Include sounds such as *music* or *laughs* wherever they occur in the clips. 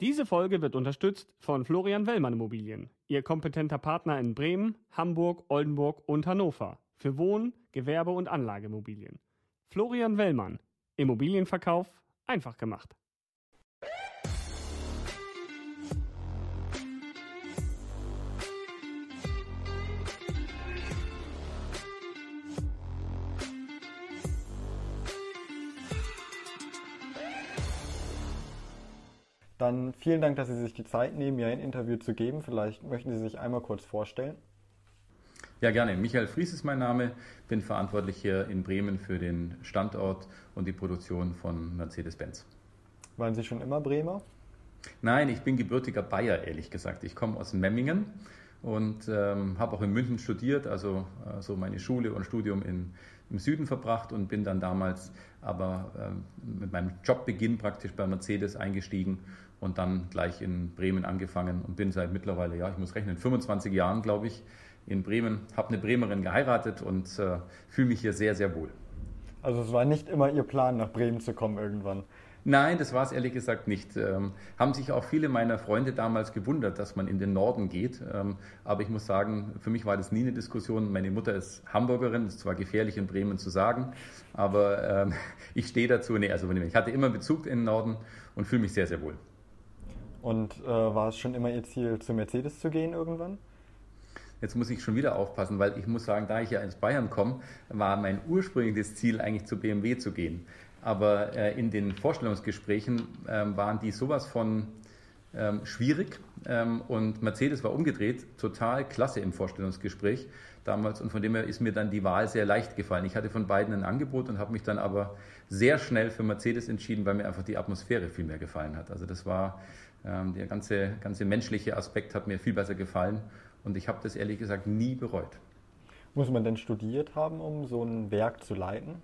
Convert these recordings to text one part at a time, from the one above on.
Diese Folge wird unterstützt von Florian Wellmann Immobilien, Ihr kompetenter Partner in Bremen, Hamburg, Oldenburg und Hannover für Wohn-, Gewerbe- und Anlageimmobilien. Florian Wellmann, Immobilienverkauf einfach gemacht. Dann vielen Dank, dass Sie sich die Zeit nehmen, mir ein Interview zu geben. Vielleicht möchten Sie sich einmal kurz vorstellen. Ja, gerne. Michael Fries ist mein Name, bin verantwortlich hier in Bremen für den Standort und die Produktion von Mercedes-Benz. Waren Sie schon immer Bremer? Nein, ich bin gebürtiger Bayer, ehrlich gesagt. Ich komme aus Memmingen und ähm, habe auch in München studiert, also, also meine Schule und Studium in, im Süden verbracht und bin dann damals aber ähm, mit meinem Jobbeginn praktisch bei Mercedes eingestiegen und dann gleich in Bremen angefangen und bin seit mittlerweile, ja, ich muss rechnen, 25 Jahren, glaube ich, in Bremen, habe eine Bremerin geheiratet und äh, fühle mich hier sehr, sehr wohl. Also es war nicht immer Ihr Plan, nach Bremen zu kommen irgendwann? Nein, das war es ehrlich gesagt nicht. Ähm, haben sich auch viele meiner Freunde damals gewundert, dass man in den Norden geht. Ähm, aber ich muss sagen, für mich war das nie eine Diskussion. Meine Mutter ist Hamburgerin, ist zwar gefährlich in Bremen zu sagen, aber ähm, *laughs* ich stehe dazu. Nee, also ich hatte immer Bezug in den Norden und fühle mich sehr, sehr wohl. Und äh, war es schon immer Ihr Ziel, zu Mercedes zu gehen irgendwann? Jetzt muss ich schon wieder aufpassen, weil ich muss sagen, da ich ja ins Bayern komme, war mein ursprüngliches Ziel eigentlich zu BMW zu gehen. Aber äh, in den Vorstellungsgesprächen ähm, waren die sowas von ähm, schwierig ähm, und Mercedes war umgedreht, total klasse im Vorstellungsgespräch damals und von dem her ist mir dann die Wahl sehr leicht gefallen. Ich hatte von beiden ein Angebot und habe mich dann aber sehr schnell für Mercedes entschieden, weil mir einfach die Atmosphäre viel mehr gefallen hat. Also das war der ganze, ganze menschliche Aspekt hat mir viel besser gefallen und ich habe das ehrlich gesagt nie bereut. Muss man denn studiert haben, um so ein Werk zu leiten?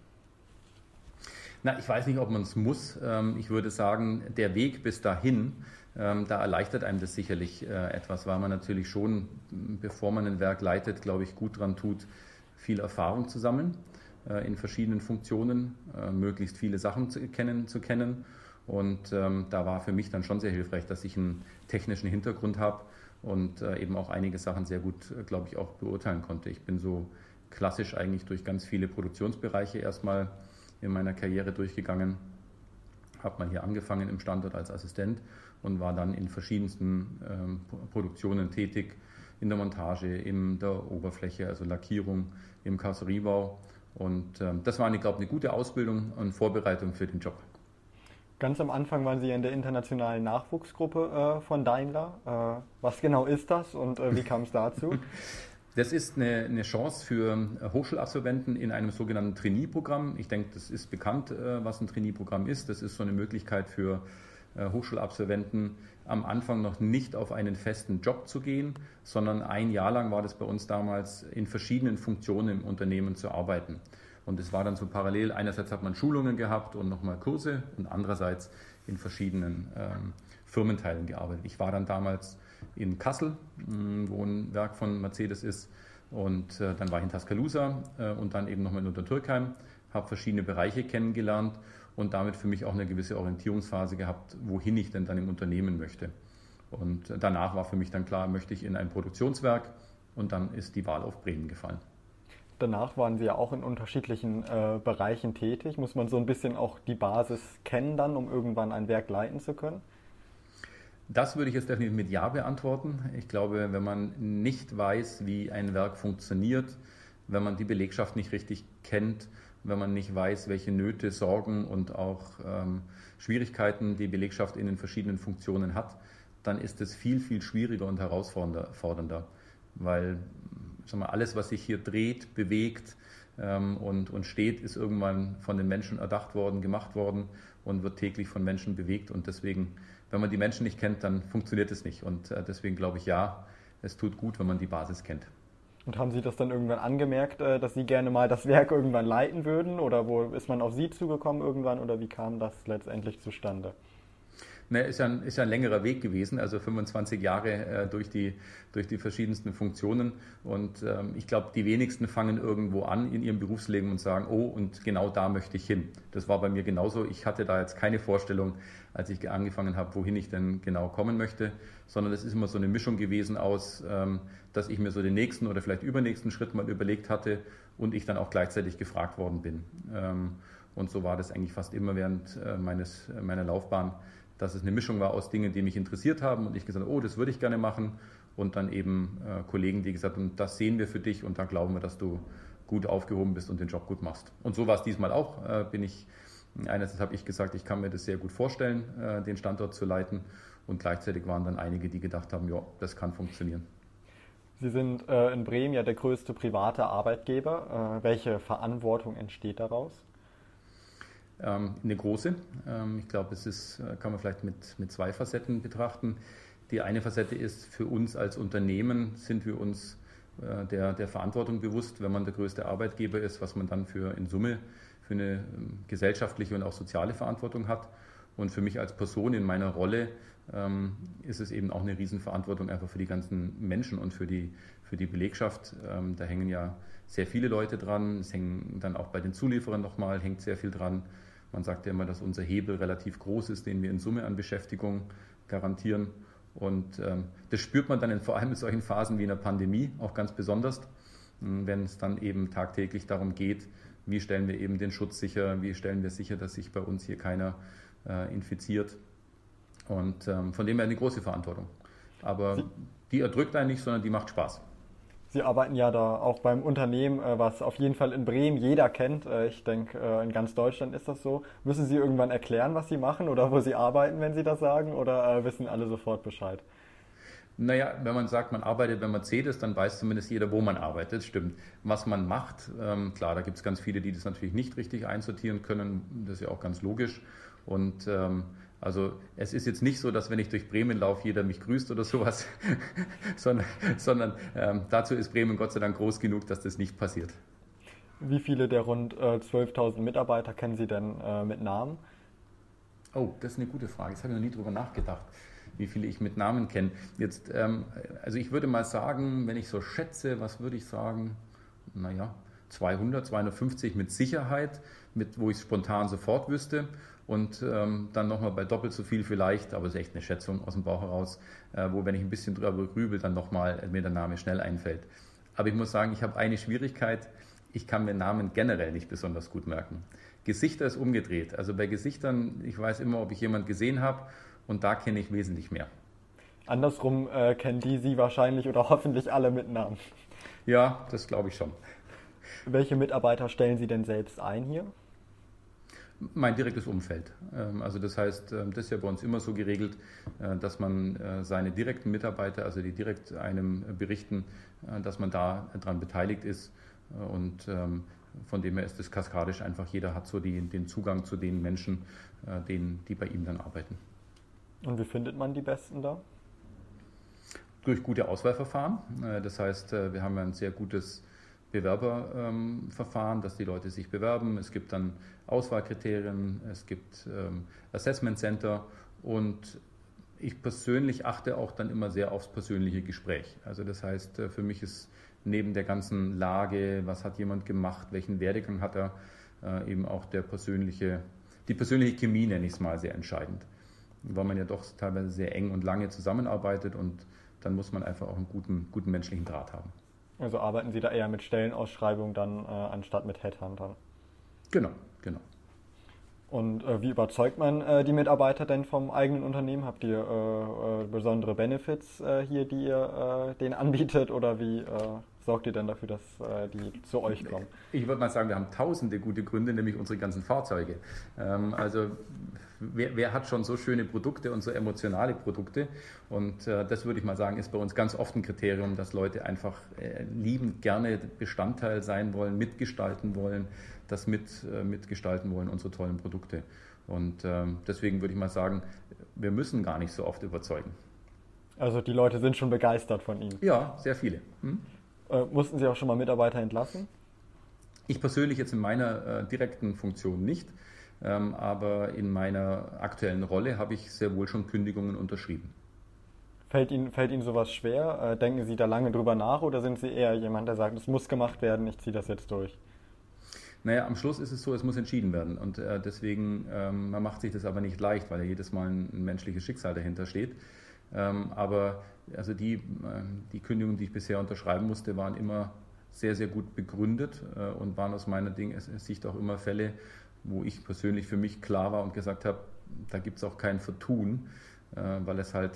Na, ich weiß nicht, ob man es muss. Ähm, ich würde sagen, der Weg bis dahin, ähm, da erleichtert einem das sicherlich äh, etwas, weil man natürlich schon, bevor man ein Werk leitet, glaube ich, gut dran tut, viel Erfahrung zu sammeln äh, in verschiedenen Funktionen, äh, möglichst viele Sachen zu kennen. Zu kennen. Und ähm, da war für mich dann schon sehr hilfreich, dass ich einen technischen Hintergrund habe und äh, eben auch einige Sachen sehr gut, äh, glaube ich, auch beurteilen konnte. Ich bin so klassisch eigentlich durch ganz viele Produktionsbereiche erstmal in meiner Karriere durchgegangen. Habe mal hier angefangen im Standort als Assistent und war dann in verschiedensten ähm, Produktionen tätig, in der Montage, in der Oberfläche, also Lackierung, im Karosseriebau. Und ähm, das war, ich glaube eine gute Ausbildung und Vorbereitung für den Job. Ganz am Anfang waren Sie in der internationalen Nachwuchsgruppe äh, von Daimler. Äh, was genau ist das und äh, wie kam es dazu? *laughs* Das ist eine, eine, Chance für äh, Hochschulabsolventen in einem sogenannten Trainee-Programm. Ich denke, das ist bekannt, äh, was ein Trainee-Programm ist. Das ist so eine Möglichkeit für äh, Hochschulabsolventen, am Anfang noch nicht auf einen festen Job zu gehen, sondern ein Jahr lang war das bei uns damals in verschiedenen Funktionen im Unternehmen zu arbeiten. Und es war dann so parallel, einerseits hat man Schulungen gehabt und nochmal Kurse und andererseits in verschiedenen ähm, Firmenteilen gearbeitet. Ich war dann damals in Kassel, mm, wo ein Werk von Mercedes ist und äh, dann war ich in Tuscaloosa äh, und dann eben nochmal in Untertürkheim, habe verschiedene Bereiche kennengelernt und damit für mich auch eine gewisse Orientierungsphase gehabt, wohin ich denn dann im Unternehmen möchte. Und danach war für mich dann klar, möchte ich in ein Produktionswerk und dann ist die Wahl auf Bremen gefallen. Danach waren Sie ja auch in unterschiedlichen äh, Bereichen tätig. Muss man so ein bisschen auch die Basis kennen dann, um irgendwann ein Werk leiten zu können? Das würde ich jetzt definitiv mit Ja beantworten. Ich glaube, wenn man nicht weiß, wie ein Werk funktioniert, wenn man die Belegschaft nicht richtig kennt, wenn man nicht weiß, welche Nöte, Sorgen und auch ähm, Schwierigkeiten die Belegschaft in den verschiedenen Funktionen hat, dann ist es viel, viel schwieriger und herausfordernder, weil sag mal, alles, was sich hier dreht, bewegt ähm, und, und steht, ist irgendwann von den Menschen erdacht worden, gemacht worden und wird täglich von Menschen bewegt. Und deswegen, wenn man die Menschen nicht kennt, dann funktioniert es nicht. Und äh, deswegen glaube ich, ja, es tut gut, wenn man die Basis kennt. Und haben Sie das dann irgendwann angemerkt, äh, dass Sie gerne mal das Werk irgendwann leiten würden? Oder wo ist man auf Sie zugekommen irgendwann? Oder wie kam das letztendlich zustande? Ne, ist, ja ein, ist ja ein längerer Weg gewesen, also 25 Jahre äh, durch, die, durch die verschiedensten Funktionen. Und ähm, ich glaube, die wenigsten fangen irgendwo an in ihrem Berufsleben und sagen, oh, und genau da möchte ich hin. Das war bei mir genauso. Ich hatte da jetzt keine Vorstellung, als ich angefangen habe, wohin ich denn genau kommen möchte, sondern es ist immer so eine Mischung gewesen aus, ähm, dass ich mir so den nächsten oder vielleicht übernächsten Schritt mal überlegt hatte und ich dann auch gleichzeitig gefragt worden bin. Ähm, und so war das eigentlich fast immer während äh, meines, meiner Laufbahn dass es eine Mischung war aus Dingen, die mich interessiert haben und ich gesagt habe, oh, das würde ich gerne machen. Und dann eben äh, Kollegen, die gesagt haben, das sehen wir für dich und da glauben wir, dass du gut aufgehoben bist und den Job gut machst. Und so war es diesmal auch. Äh, bin ich, einerseits habe ich gesagt, ich kann mir das sehr gut vorstellen, äh, den Standort zu leiten. Und gleichzeitig waren dann einige, die gedacht haben, ja, das kann funktionieren. Sie sind äh, in Bremen ja der größte private Arbeitgeber. Äh, welche Verantwortung entsteht daraus? Ähm, eine große. Ähm, ich glaube, es ist, äh, kann man vielleicht mit, mit zwei Facetten betrachten. Die eine Facette ist, für uns als Unternehmen sind wir uns äh, der, der Verantwortung bewusst, wenn man der größte Arbeitgeber ist, was man dann für in Summe für eine ähm, gesellschaftliche und auch soziale Verantwortung hat. Und für mich als Person in meiner Rolle ist es eben auch eine Riesenverantwortung einfach für die ganzen Menschen und für die, für die Belegschaft. Ähm, da hängen ja sehr viele Leute dran. Es hängen dann auch bei den Zulieferern nochmal, hängt sehr viel dran. Man sagt ja immer, dass unser Hebel relativ groß ist, den wir in Summe an Beschäftigung garantieren. Und ähm, das spürt man dann in, vor allem in solchen Phasen wie in der Pandemie auch ganz besonders, hm, wenn es dann eben tagtäglich darum geht, wie stellen wir eben den Schutz sicher, wie stellen wir sicher, dass sich bei uns hier keiner äh, infiziert. Und ähm, von dem her eine große Verantwortung. Aber die erdrückt einen nicht, sondern die macht Spaß. Sie arbeiten ja da auch beim Unternehmen, äh, was auf jeden Fall in Bremen jeder kennt. Äh, ich denke, äh, in ganz Deutschland ist das so. Müssen Sie irgendwann erklären, was Sie machen oder wo Sie arbeiten, wenn Sie das sagen, oder wissen alle sofort Bescheid? Naja, wenn man sagt, man arbeitet bei Mercedes, dann weiß zumindest jeder, wo man arbeitet. Stimmt. Was man macht, ähm, klar, da gibt es ganz viele, die das natürlich nicht richtig einsortieren können. Das ist ja auch ganz logisch. Und ähm, also es ist jetzt nicht so, dass wenn ich durch Bremen laufe, jeder mich grüßt oder sowas, *laughs* sondern, sondern ähm, dazu ist Bremen Gott sei Dank groß genug, dass das nicht passiert. Wie viele der rund äh, 12.000 Mitarbeiter kennen Sie denn äh, mit Namen? Oh, das ist eine gute Frage. Jetzt habe ich noch nie drüber nachgedacht, wie viele ich mit Namen kenne. Jetzt, ähm, also ich würde mal sagen, wenn ich so schätze, was würde ich sagen? Naja, 200, 250 mit Sicherheit, mit, wo ich es spontan sofort wüsste und ähm, dann nochmal bei doppelt so viel vielleicht, aber es ist echt eine Schätzung aus dem Bauch heraus, äh, wo wenn ich ein bisschen drüber grübel, dann nochmal mir der Name schnell einfällt. Aber ich muss sagen, ich habe eine Schwierigkeit, ich kann mir Namen generell nicht besonders gut merken. Gesichter ist umgedreht. Also bei Gesichtern, ich weiß immer, ob ich jemanden gesehen habe und da kenne ich wesentlich mehr. Andersrum äh, kennen die Sie wahrscheinlich oder *laughs* hoffentlich alle mit Namen. Ja, das glaube ich schon. Welche Mitarbeiter stellen Sie denn selbst ein hier? Mein direktes Umfeld. Ähm, also das heißt, ähm, das ist ja bei uns immer so geregelt, äh, dass man äh, seine direkten Mitarbeiter, also die direkt einem berichten, äh, dass man da daran beteiligt ist. Und ähm, von dem her ist es kaskadisch einfach, jeder hat so die, den Zugang zu den Menschen, denen, die bei ihm dann arbeiten. Und wie findet man die Besten da? Durch gute Auswahlverfahren. Das heißt, wir haben ein sehr gutes Bewerberverfahren, dass die Leute sich bewerben. Es gibt dann Auswahlkriterien, es gibt ähm, Assessment Center und ich persönlich achte auch dann immer sehr aufs persönliche Gespräch. Also das heißt, äh, für mich ist neben der ganzen Lage, was hat jemand gemacht, welchen Werdegang hat er, äh, eben auch der persönliche, die persönliche Chemie nenne ich es mal sehr entscheidend, weil man ja doch teilweise sehr eng und lange zusammenarbeitet und dann muss man einfach auch einen guten, guten menschlichen Draht haben. Also arbeiten Sie da eher mit Stellenausschreibungen dann äh, anstatt mit Headhuntern? Genau, genau. Und äh, wie überzeugt man äh, die Mitarbeiter denn vom eigenen Unternehmen? Habt ihr äh, äh, besondere Benefits äh, hier, die ihr denen anbietet oder wie sorgt ihr denn dafür, dass die zu euch kommen? Ich würde mal sagen, wir haben tausende gute Gründe, nämlich unsere ganzen Fahrzeuge. Ähm, also wer, wer, hat schon so schöne Produkte und so emotionale Produkte? Und äh, das würde ich mal sagen, ist bei uns ganz oft ein Kriterium, dass Leute einfach äh, liebend gerne Bestandteil sein wollen, mitgestalten wollen, das mit, äh, mitgestalten wollen, unsere tollen Produkte. Und ähm, deswegen würde ich mal sagen, wir müssen gar nicht so oft überzeugen. Also die Leute sind schon begeistert von Ihnen? Ja, sehr viele. Hm? Äh, mussten Sie auch schon mal Mitarbeiter entlassen? Ich persönlich jetzt in meiner äh, direkten Funktion nicht. Ähm, aber in meiner aktuellen Rolle habe ich sehr wohl schon Kündigungen unterschrieben. Fällt Ihnen, fällt Ihnen sowas schwer? Äh, denken Sie da lange drüber nach oder sind Sie eher jemand, der sagt, es muss gemacht werden, ich ziehe das jetzt durch? Naja, am Schluss ist es so, es muss entschieden werden. Und äh, deswegen, ähm, man macht sich das aber nicht leicht, weil ja jedes Mal ein, ein menschliches Schicksal dahinter steht. Ähm, aber also die, äh, die Kündigungen, die ich bisher unterschreiben musste, waren immer sehr, sehr gut begründet äh, und waren aus meiner Ding, Sicht auch immer Fälle, wo ich persönlich für mich klar war und gesagt habe, da gibt es auch kein Vertun, äh, weil es halt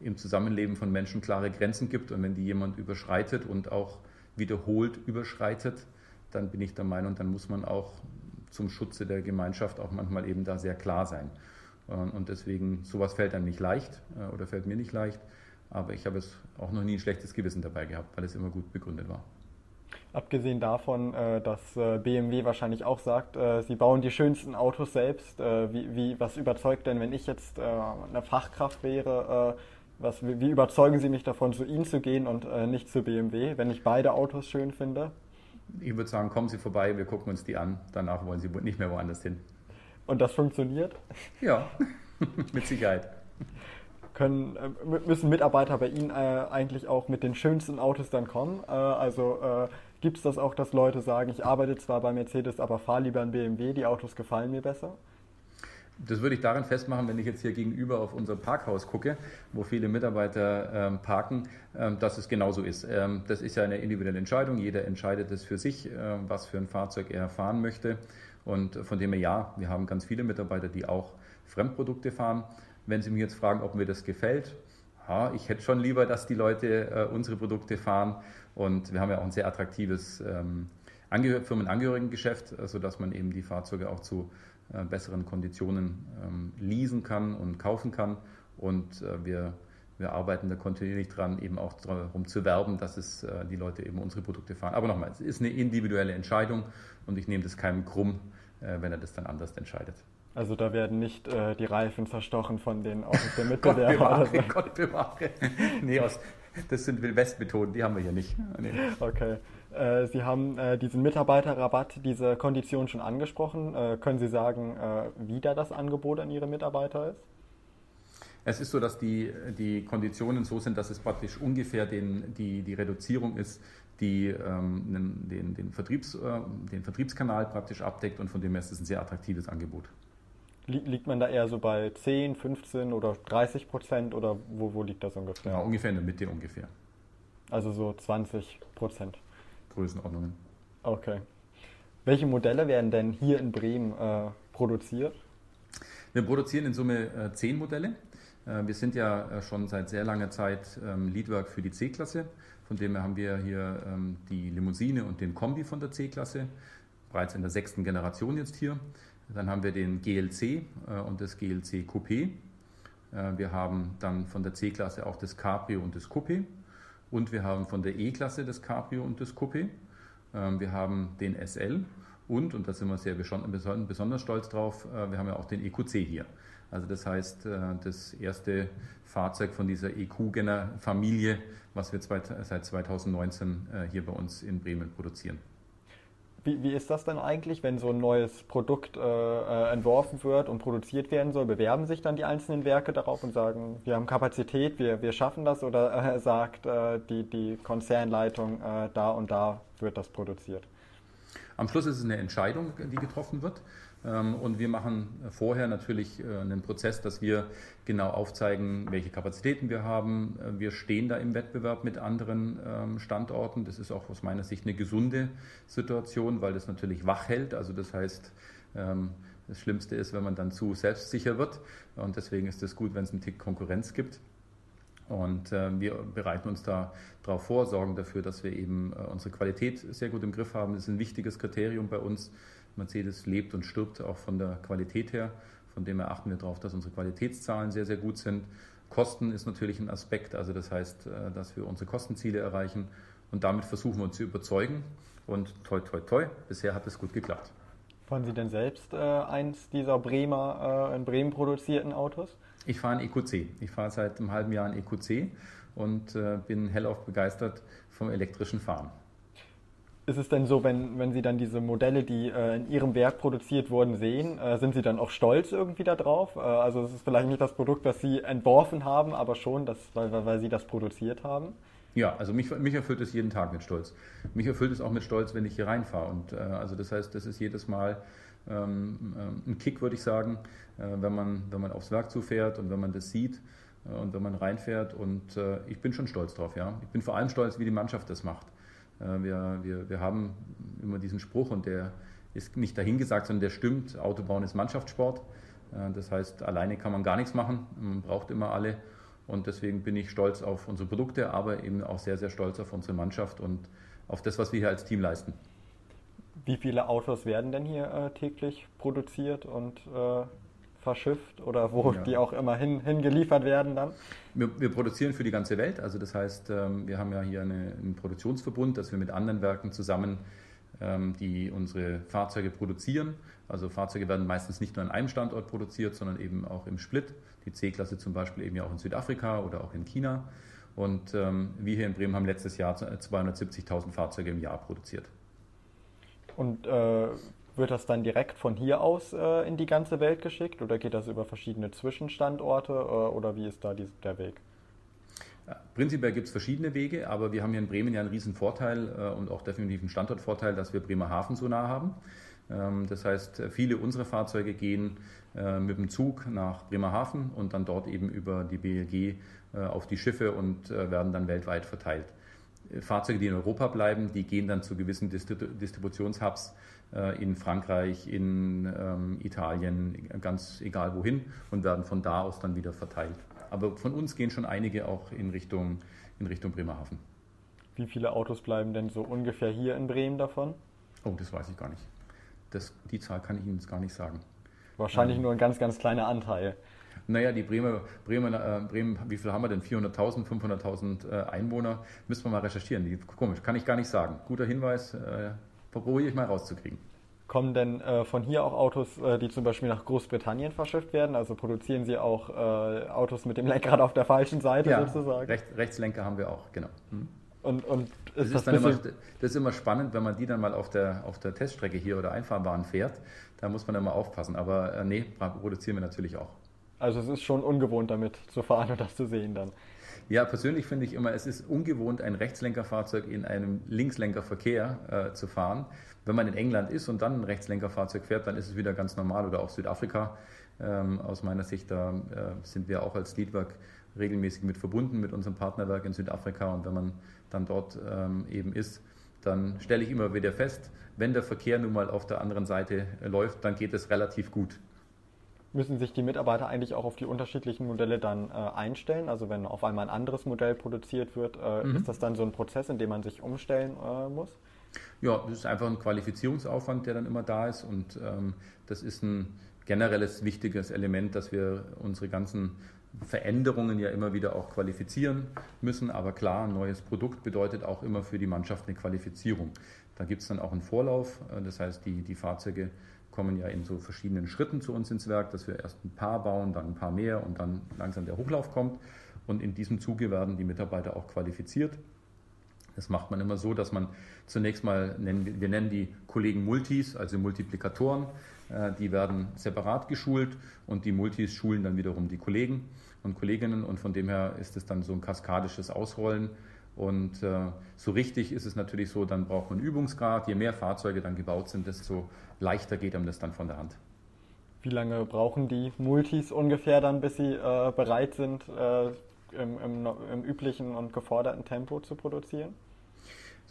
im Zusammenleben von Menschen klare Grenzen gibt und wenn die jemand überschreitet und auch wiederholt überschreitet, dann bin ich der Meinung, dann muss man auch zum Schutze der Gemeinschaft auch manchmal eben da sehr klar sein. Und deswegen, sowas fällt einem nicht leicht äh, oder fällt mir nicht leicht, aber ich habe es auch noch nie ein schlechtes Gewissen dabei gehabt, weil es immer gut begründet war. Abgesehen davon, äh, dass äh, BMW wahrscheinlich auch sagt, sie bauen die schönsten Autos selbst. Wie, wie, was überzeugt denn, wenn ich jetzt eine Fachkraft wäre, was, wie überzeugen Sie mich davon, zu Ihnen zu gehen und nicht zu BMW, wenn ich beide Autos schön finde? Ich würde sagen, kommen Sie vorbei, wir gucken uns die an. Danach wollen Sie nicht mehr woanders hin. Und das funktioniert? Ja, *laughs* mit Sicherheit. Können, äh, müssen Mitarbeiter bei Ihnen äh, eigentlich auch mit den schönsten Autos dann kommen? Äh, also äh, gibt es das auch, dass Leute sagen, ich arbeite zwar bei Mercedes, aber fahre lieber ein BMW, die Autos gefallen mir besser? Das würde ich daran festmachen, wenn ich jetzt hier gegenüber auf unser Parkhaus gucke, wo viele Mitarbeiter ähm, parken, ähm, dass es genauso ist. Ähm, das ist ja eine individuelle Entscheidung. Jeder entscheidet es für sich, äh, was für ein Fahrzeug er fahren möchte. Und von dem her ja, wir haben ganz viele Mitarbeiter, die auch Fremdprodukte fahren. Wenn Sie mich jetzt fragen, ob mir das gefällt, ja, ich hätte schon lieber, dass die Leute äh, unsere Produkte fahren. Und wir haben ja auch ein sehr attraktives ähm, Firmenangehörigengeschäft, sodass man eben die Fahrzeuge auch zu äh, besseren Konditionen ähm, leasen kann und kaufen kann. Und äh, wir, wir arbeiten da kontinuierlich dran, eben auch darum zu werben, dass es äh, die Leute eben unsere Produkte fahren. Aber nochmal, es ist eine individuelle Entscheidung und ich nehme das keinem krumm, wenn er das dann anders entscheidet. Also da werden nicht äh, die Reifen zerstochen von den Autos der *laughs* Mitbewerber. Gott bewahre, Gott bewahre. Nee, aus, das sind Wildwest-Methoden, die haben wir hier nicht. Nee. Okay. Äh, Sie haben äh, diesen Mitarbeiterrabatt, diese Kondition schon angesprochen. Äh, können Sie sagen, wie da das Angebot an Ihre Mitarbeiter ist? Es ist so, dass die, die Konditionen so sind, dass es praktisch ungefähr den, die, die Reduzierung ist, die ähm, den, den, Vertriebs, äh, den Vertriebskanal praktisch abdeckt und von dem her ist es ein sehr attraktives Angebot. Liegt man da eher so bei 10, 15 oder 30 Prozent oder wo, wo liegt das ungefähr? Ja, ungefähr in der Mitte ungefähr. Also so 20 Prozent. Größenordnungen. Okay. Welche Modelle werden denn hier in Bremen äh, produziert? Wir produzieren in Summe äh, zehn Modelle. Äh, wir sind ja äh, schon seit sehr langer Zeit ähm, Leadwork für die C-Klasse. Von dem her haben wir hier ähm, die Limousine und den Kombi von der C-Klasse, bereits in der sechsten Generation jetzt hier. Dann haben wir den GLC äh, und das GLC Coupé. Wir haben dann von der C-Klasse auch das Cabrio und das Coupé. Und wir haben von der E-Klasse das Cabrio und das Coupé. Ähm, wir haben den SL und, und da sind wir sehr besonders stolz drauf, wir haben ja auch den EQC hier. Also das heißt, äh, das erste Fahrzeug von dieser EQ-Familie, was wir seit 2019 äh, hier bei uns in Bremen produzieren. Wie, wie ist das denn eigentlich, wenn so ein neues Produkt äh, äh, entworfen wird und produziert werden soll? Bewerben sich dann die einzelnen Werke darauf und sagen, wir haben Kapazität, wir, wir schaffen das? Oder äh, sagt äh, die, die Konzernleitung, da und da wird das produziert? Am Schluss ist es eine Entscheidung, die getroffen wird. Ähm, und wir machen vorher natürlich äh, einen Prozess, dass wir genau aufzeigen, welche Kapazitäten wir haben. Äh, wir stehen da im Wettbewerb mit anderen ähm, Standorten. Das ist auch aus meiner Sicht eine gesunde Situation, weil das natürlich wach hält. Also das heißt, ähm, das Schlimmste ist, wenn man dann zu selbstsicher wird. Und deswegen ist es gut, wenn es einen Tick Konkurrenz gibt. Und äh, wir bereiten uns da darauf vor, sorgen dafür, dass wir eben unsere Qualität sehr gut im Griff haben. Das ist ein wichtiges Kriterium bei uns. Mercedes lebt und stirbt auch von der Qualität her. Von dem her achten wir darauf, dass unsere Qualitätszahlen sehr, sehr gut sind. Kosten ist natürlich ein Aspekt, also das heißt, äh, dass wir unsere Kostenziele erreichen und damit versuchen wir uns zu überzeugen. Und toi, toi, toi, bisher hat es gut geklappt. Fahren Sie denn selbst äh, eins dieser Bremer, äh, in Bremen produzierten Autos? Ich fahre ein EQC. Ich fahre seit einem halben Jahr ein EQC und äh, bin hellauf begeistert vom elektrischen Fahren. Ist es denn so, wenn, wenn Sie dann diese Modelle, die äh, in Ihrem Werk produziert wurden, sehen, äh, sind Sie dann auch stolz irgendwie darauf? Äh, also es ist vielleicht nicht das Produkt, das Sie entworfen haben, aber schon, das, weil, weil Sie das produziert haben? Ja, also mich, mich erfüllt es jeden Tag mit Stolz. Mich erfüllt es auch mit Stolz, wenn ich hier reinfahre. Und äh, also das heißt, das ist jedes Mal ähm, äh, ein Kick, würde ich sagen, äh, wenn, man, wenn man aufs Werk zufährt und wenn man das sieht und wenn man reinfährt. Und ich bin schon stolz drauf, ja. Ich bin vor allem stolz, wie die Mannschaft das macht. Äh, wir, wir, wir haben immer diesen Spruch und der ist nicht dahingesagt, sondern der stimmt. Autobauen ist Mannschaftssport. Äh, das heißt, alleine kann man gar nichts machen. Man braucht immer alle. Und deswegen bin ich stolz auf unsere Produkte, aber eben auch sehr, sehr stolz auf unsere Mannschaft und auf das, was wir hier als Team leisten. Wie viele Autos werden denn hier äh, täglich produziert und äh, verschifft oder wo ja. die auch immer hin, hingeliefert werden dann? Wir, wir, produzieren für die ganze Welt. Also das heißt, ähm, wir haben ja hier eine, einen Produktionsverbund, dass wir mit anderen Werken zusammen ähm, die unsere Fahrzeuge produzieren. Also Fahrzeuge werden meistens nicht nur an einem Standort produziert, sondern eben auch im Split. Die C-Klasse zum Beispiel eben ja auch in Südafrika oder auch in China. Und ähm, wir hier in Bremen haben letztes Jahr 270.000 Fahrzeuge im Jahr produziert. Und äh, wird das dann direkt von hier aus äh, in die ganze Welt geschickt oder geht das über verschiedene Zwischenstandorte äh, oder wie ist da die, der Weg? Prinzipiell gibt es verschiedene Wege, aber wir haben hier in Bremen ja einen riesen Vorteil äh, und auch definitiv einen Standortvorteil, dass wir Bremerhaven so nah haben. Ähm, das heißt, viele unserer Fahrzeuge gehen äh, mit dem Zug nach Bremerhaven und dann dort eben über die BLG äh, auf die Schiffe und äh, werden dann weltweit verteilt. Fahrzeuge, die in Europa bleiben, die gehen dann zu gewissen Distributionshubs äh, in Frankreich, in ähm, Italien, ganz egal wohin und werden von da aus dann wieder verteilt. Aber von uns gehen schon einige auch in Richtung, in Richtung Bremerhaven. Wie viele Autos bleiben denn so ungefähr hier in Bremen davon? Oh, das weiß ich gar nicht. Das, die Zahl kann ich Ihnen jetzt gar nicht sagen. Wahrscheinlich ähm, nur ein ganz, ganz kleiner Anteil. Naja, die Bremer, Bremen, äh, Bremen, wie viel haben wir denn? 400.000, 500.000 äh, Einwohner? Müssen wir mal recherchieren. Die, komisch, kann ich gar nicht sagen. Guter Hinweis, äh, probiere ich mal rauszukriegen. Kommen denn äh, von hier auch Autos, äh, die zum Beispiel nach Großbritannien verschifft werden? Also produzieren Sie auch äh, Autos mit dem Lenkrad auf der falschen Seite ja, sozusagen? Recht, Rechtslenker haben wir auch, genau. Hm. Und, und ist das, das, ist immer, das, ist immer, spannend, wenn man die dann mal auf der, auf der Teststrecke hier oder Einfahrbahn fährt. Da muss man immer aufpassen. Aber äh, nee, produzieren wir natürlich auch. Also es ist schon ungewohnt damit zu fahren und das zu sehen dann. Ja, persönlich finde ich immer, es ist ungewohnt, ein Rechtslenkerfahrzeug in einem Linkslenkerverkehr äh, zu fahren. Wenn man in England ist und dann ein Rechtslenkerfahrzeug fährt, dann ist es wieder ganz normal. Oder auch Südafrika. Ähm, aus meiner Sicht, da äh, sind wir auch als Leadwerk regelmäßig mit verbunden mit unserem Partnerwerk in Südafrika. Und wenn man dann dort ähm, eben ist, dann stelle ich immer wieder fest, wenn der Verkehr nun mal auf der anderen Seite äh, läuft, dann geht es relativ gut müssen sich die Mitarbeiter eigentlich auch auf die unterschiedlichen Modelle dann äh, einstellen? Also wenn auf einmal ein anderes Modell produziert wird, äh, mhm. ist das dann so ein Prozess, in dem man sich umstellen äh, muss? Ja, das ist einfach ein Qualifizierungsaufwand, der dann immer da ist und ähm, das ist ein generelles wichtiges Element, dass wir unsere ganzen Veränderungen ja immer wieder auch qualifizieren müssen. Aber klar, ein neues Produkt bedeutet auch immer für die Mannschaft eine Qualifizierung. Da gibt es dann auch einen Vorlauf, äh, das heißt, die, die Fahrzeuge kommen ja in so verschiedenen Schritten zu uns ins Werk, dass wir erst ein paar bauen, dann ein paar mehr und dann langsam der Hochlauf kommt. Und in diesem Zuge werden die Mitarbeiter auch qualifiziert. Das macht man immer so, dass man zunächst mal, nennen, wir nennen die Kollegen Multis, also Multiplikatoren, äh, die werden separat geschult und die Multis schulen dann wiederum die Kollegen und Kolleginnen und von dem her ist es dann so ein kaskadisches Ausrollen und äh, so richtig ist es natürlich so, dann braucht man Übungsgrad. Je mehr Fahrzeuge dann gebaut sind, desto leichter geht einem das dann von der Hand. Wie lange brauchen die Multis ungefähr dann, bis sie äh, bereit sind, äh, im, im, im, üblichen und geforderten Tempo zu produzieren?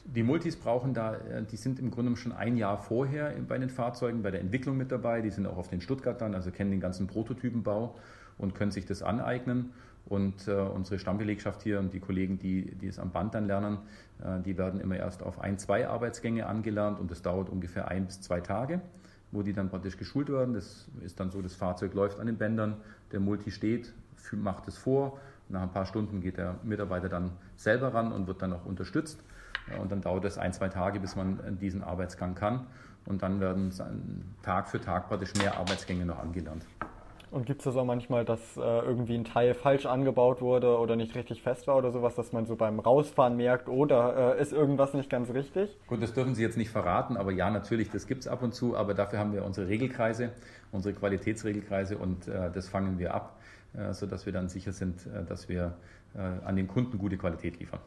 Die Multis brauchen da, äh, die sind im Grunde schon ein Jahr vorher bei den Fahrzeugen, bei der Entwicklung mit dabei. Die sind auch auf den Stuttgart dann, also kennen den ganzen Prototypenbau und können sich das aneignen. Und äh, unsere Stammbelegschaft hier und die Kollegen, die, die es am Band dann lernen, äh, die werden immer erst auf ein, zwei Arbeitsgänge angelernt und das dauert ungefähr ein bis zwei Tage, wo die dann praktisch geschult werden. Das ist dann so, das Fahrzeug läuft an den Bändern, der Multi steht, macht es vor. Nach ein paar Stunden geht der Mitarbeiter dann selber ran und wird dann auch unterstützt. Und dann dauert es ein, zwei Tage, bis man diesen Arbeitsgang kann. Und dann werden Tag für Tag praktisch mehr Arbeitsgänge noch angelernt. Und gibt es das auch manchmal, dass äh, irgendwie ein Teil falsch angebaut wurde oder nicht richtig fest war oder sowas, dass man so beim Rausfahren merkt, oder äh, ist irgendwas nicht ganz richtig? Gut, das dürfen Sie jetzt nicht verraten, aber ja, natürlich, das gibt es ab und zu, aber dafür haben wir unsere Regelkreise, unsere Qualitätsregelkreise und äh, das fangen wir ab, äh, sodass wir dann sicher sind, äh, dass wir äh, an den Kunden gute Qualität liefern.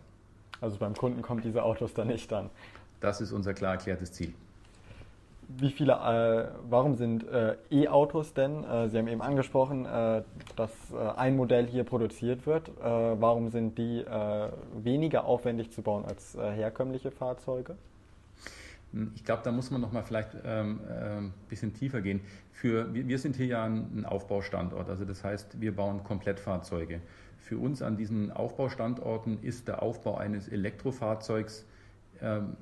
Also beim Kunden kommt diese Autos dann nicht an. Das ist unser klar erklärtes Ziel. Wie viele, äh, warum sind äh, E-Autos denn? Äh, Sie haben eben angesprochen, äh, dass äh, ein Modell hier produziert wird. Äh, warum sind die weniger aufwendig zu bauen als herkömmliche Fahrzeuge? Hm, ich glaube, da muss man noch mal vielleicht ein ähm, bisschen tiefer gehen. Für, wir, wir sind hier ja ein Aufbaustandort, also das heißt, wir bauen Komplettfahrzeuge. Für uns an diesen Aufbaustandorten ist der Aufbau eines Elektrofahrzeugs ähm,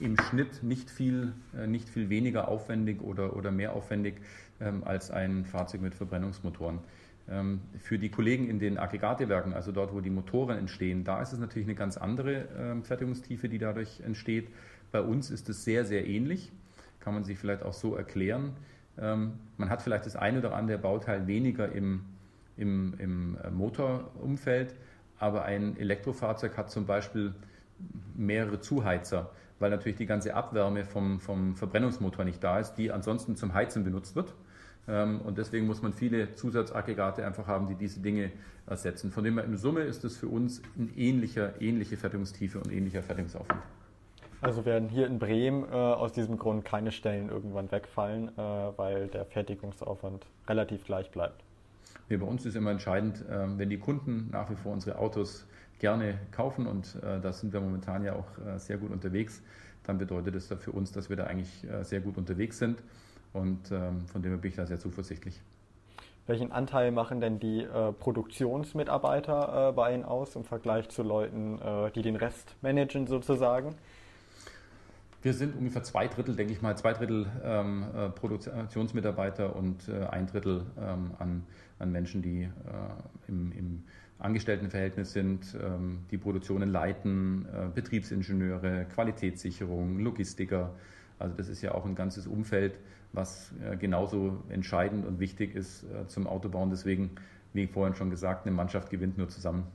im Schnitt nicht viel, äh, nicht viel weniger aufwendig oder, oder mehr aufwendig ähm, als ein Fahrzeug mit Verbrennungsmotoren. Ähm, für die Kollegen in den Aggregatewerken, also dort, wo die Motoren entstehen, da ist es natürlich eine ganz andere Fertigungstiefe, die dadurch entsteht. Bei uns ist es sehr, sehr ähnlich. Kann man sich vielleicht auch so erklären. Man hat vielleicht das eine oder andere Bauteil weniger im, im, im äh, Motorumfeld, aber ein Elektrofahrzeug hat zum Beispiel mehrere Zuheizer, weil natürlich die ganze Abwärme vom, vom Verbrennungsmotor nicht da ist, die ansonsten zum Heizen benutzt wird. Ähm, und deswegen muss man viele Zusatzaggregate einfach haben, die diese Dinge ersetzen. Von dem her in Summe ist es für uns eine ähnliche, ähnliche Fertigungstiefe und ähnlicher Fertigungsaufwand. Also werden hier in Bremen äh, aus diesem Grund keine Stellen irgendwann wegfallen, äh, weil der Fertigungsaufwand relativ gleich bleibt. Nee, bei uns ist immer entscheidend, äh, wenn die Kunden nach wie vor unsere Autos gerne kaufen und äh, da sind wir momentan ja auch äh, sehr gut unterwegs, dann bedeutet das für uns, dass wir da eigentlich äh, sehr gut unterwegs sind und ähm, von dem her bin ich da sehr zuversichtlich. Welchen Anteil machen denn die äh, Produktionsmitarbeiter äh, bei Ihnen aus im Vergleich zu Leuten, äh, die den Rest managen sozusagen? Wir sind ungefähr zwei Drittel, denke ich mal, zwei Drittel ähm, Produktionsmitarbeiter und ein Drittel ähm, an, an Menschen, die im, im Angestelltenverhältnis sind, ähm, die Produktionen leiten, äh, Betriebsingenieure, Qualitätssicherung, Logistiker. Also das ist ja auch ein ganzes Umfeld, was äh, genauso entscheidend und wichtig ist äh, zum Autobauen. Deswegen, wie vorhin schon gesagt, eine Mannschaft gewinnt nur zusammen.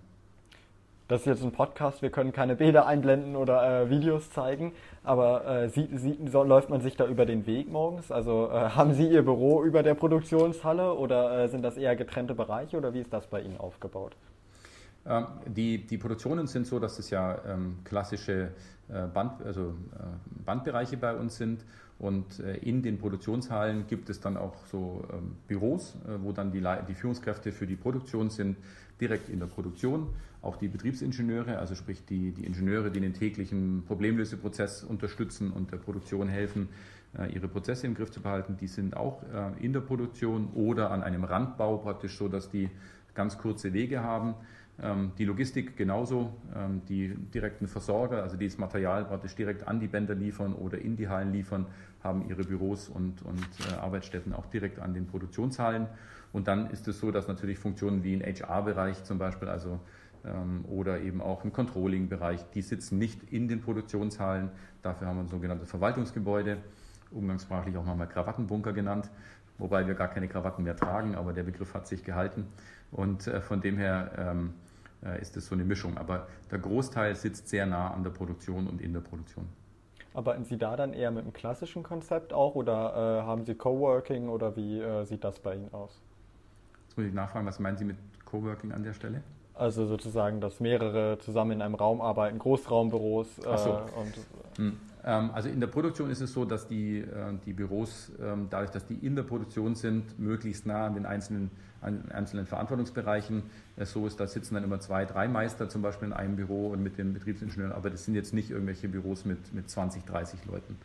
Das ist jetzt ein Podcast, wir können keine Bilder einblenden oder äh, Videos zeigen, aber äh, sieht, sieht, so, läuft man sich da über den Weg morgens? Also äh, *laughs* haben Sie Ihr Büro über der Produktionshalle oder sind das eher getrennte Bereiche oder wie ist das bei Ihnen aufgebaut? Ähm, die, die Produktionen sind so, dass es ja ähm, klassische äh, Band, also, äh, Bandbereiche bei uns sind. Und äh, in den Produktionshallen gibt es dann auch so ähm, Büros, wo dann die, die Führungskräfte für die Produktion sind, direkt in der Produktion. Auch die Betriebsingenieure, also sprich die, die Ingenieure, die den täglichen Problemlöseprozess unterstützen und der Produktion helfen, ihre Prozesse im Griff zu behalten, die sind auch in der Produktion oder an einem Randbau praktisch so, dass die ganz kurze Wege haben. Ähm, die Logistik genauso, ähm, die direkten Versorger, also die das Material praktisch direkt an die Bänder liefern oder in die Hallen liefern, haben ihre Büros und, und äh, Arbeitsstätten auch direkt an den Produktionshallen. Und dann ist es so, dass natürlich Funktionen wie ein HR-Bereich zum Beispiel, also ähm, oder eben auch ein Controlling-Bereich, die sitzen nicht in den Produktionshallen. Dafür haben wir ein sogenanntes Verwaltungsgebäude, umgangssprachlich auch manchmal Krawattenbunker genannt, wobei wir gar keine Krawatten mehr tragen, aber der Begriff hat sich gehalten. Und äh, von dem her ist es so eine Mischung. Aber der Großteil sitzt sehr nah an der Produktion und in der Produktion. Arbeiten Sie da dann eher mit einem klassischen Konzept auch oder äh, haben Sie Coworking oder wie äh, sieht das bei Ihnen aus? Jetzt muss ich nachfragen, was meinen Sie mit Coworking an der Stelle? Also sozusagen, dass mehrere zusammen in einem Raum arbeiten, Großraumbüros. Äh, so. und, hm. Ähm, also in der Produktion ist es so, dass die, äh, die Büros, ähm, dadurch, dass die in der Produktion sind, möglichst nah an den einzelnen an einzelnen Verantwortungsbereichen so ist, da sitzen dann immer zwei, drei Meister zum Beispiel in einem Büro und mit den Betriebsingenieuren, aber das sind jetzt nicht irgendwelche Büros mit, mit 20, 30 Leuten.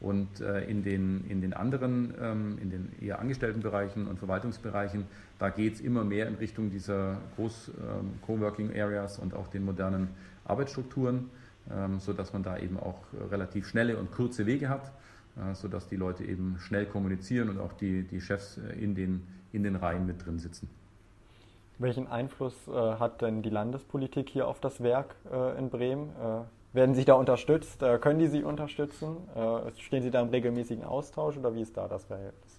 Und äh, in, den, in den anderen, ähm, in den eher Angestelltenbereichen und Verwaltungsbereichen, da geht es immer mehr in Richtung dieser Groß-Coworking-Areas ähm, und auch den modernen Arbeitsstrukturen, ähm, sodass man da eben auch relativ schnelle und kurze Wege hat, äh, sodass die Leute eben schnell kommunizieren und auch die, die Chefs äh, in den in den Reihen mit drin sitzen. Welchen Einfluss äh, hat denn die Landespolitik hier auf das Werk äh, in Bremen? Äh, werden Sie da unterstützt? Äh, können die Sie unterstützen? Äh, stehen Sie da im regelmäßigen Austausch oder wie ist da das Verhältnis?